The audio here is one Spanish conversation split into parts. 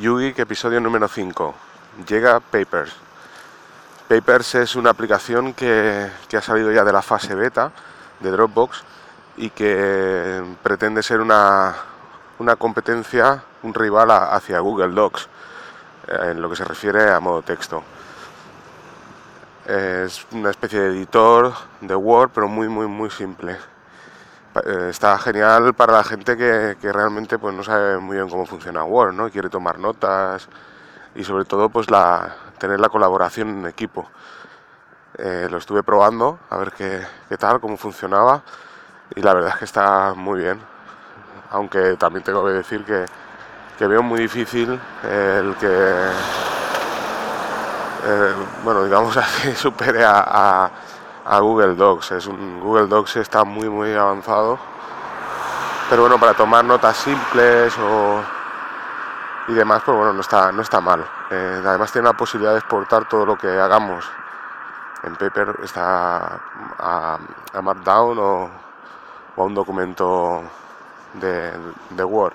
Yugi, episodio número 5. Llega Papers. Papers es una aplicación que, ha salido ya de la fase beta de Dropbox y que pretende ser una, competencia, un rival hacia Google Docs eh, en lo que se refiere a modo texto. Es una especie de editor de Word, pero muy, muy, muy simple. Eh, está genial para la gente que, realmente pues no sabe muy bien cómo funciona Word, ¿no? quiere tomar notas y sobre todo pues la, tener la colaboración en equipo. Eh, lo estuve probando a ver qué, tal, cómo funcionaba y la verdad es que está muy bien. Aunque también tengo que decir que, veo muy difícil el que, eh, bueno, digamos así, supere a Google Docs. Es un, Google Docs está muy muy avanzado. Pero bueno, para tomar notas simples o y demás, pues bueno, no está, no está mal. Eh, además tiene la posibilidad de exportar todo lo que hagamos. En Paper está a, Markdown o, a un documento de, de Word.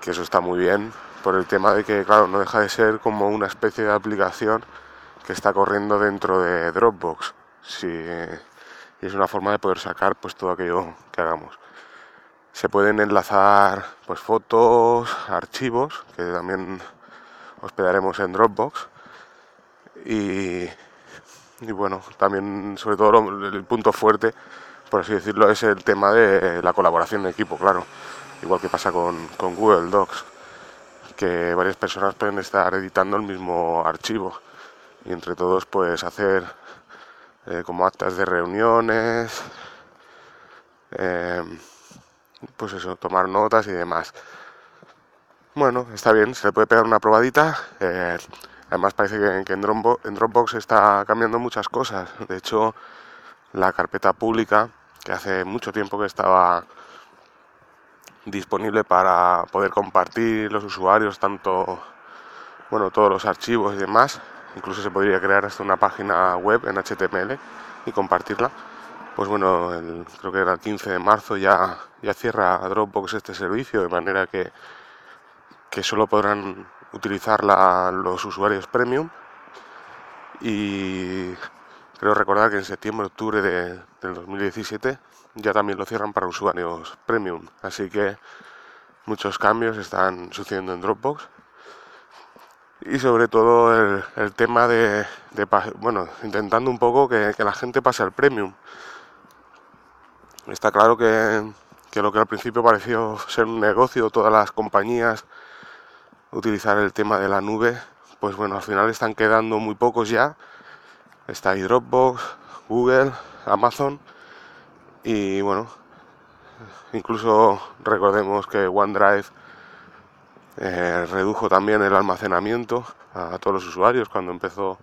Que eso está muy bien por el tema de que, claro, no deja de ser como una especie de aplicación que está corriendo dentro de Dropbox. Y es una forma de poder sacar pues todo aquello que hagamos. Se pueden enlazar pues fotos, archivos, que también hospedaremos en Dropbox. Y, bueno, también sobre todo el punto fuerte, por así decirlo, es el tema de la colaboración de equipo, claro. Igual que pasa con, con Google Docs, que varias personas pueden estar editando el mismo archivo y entre todos pues hacer eh, como actas de reuniones, eh, pues eso, tomar notas y demás. Bueno, está bien, se le puede pegar una probadita. Eh, además parece que, en, Dropbox, está cambiando muchas cosas. De hecho, la carpeta pública, que hace mucho tiempo que estaba disponible para poder compartir los usuarios, tanto, bueno, todos los archivos y demás, incluso se podría crear hasta una página web en HTML y compartirla. Pues bueno, creo que era el 15 de marzo ya, ya cierra Dropbox este servicio, de manera que, que solo podrán utilizarla los usuarios premium. Y creo recordar que en septiembre, octubre de, del 2017 ya también lo cierran para usuarios premium. Así que muchos cambios están sucediendo en Dropbox y sobre todo el, tema de, bueno, intentando un poco que, la gente pase al premium. Está claro que, lo que al principio pareció ser un negocio, todas las compañías utilizar el tema de la nube, pues bueno, al final están quedando muy pocos ya. Está ahí Dropbox, Google, Amazon y bueno, incluso recordemos que OneDrive eh, redujo también el almacenamiento a todos los usuarios cuando empezó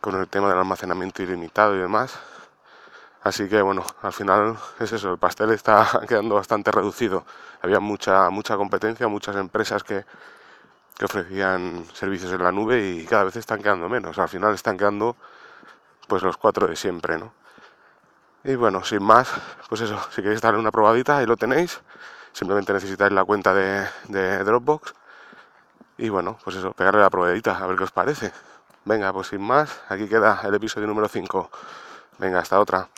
con el tema del almacenamiento ilimitado y demás. Así que bueno, al final es eso, el pastel está quedando bastante reducido. Había mucha, mucha competencia, muchas empresas que, que ofrecían servicios en la nube y cada vez están quedando menos. Al final están quedando pues los cuatro de siempre, ¿no? Y bueno, sin más, pues eso, si queréis darle una probadita, ahí lo tenéis. Simplemente necesitáis la cuenta de, Dropbox. Y bueno, pues eso, pegarle la probadita, a ver qué os parece. Venga, pues sin más, aquí queda el episodio número 5. Venga, hasta otra.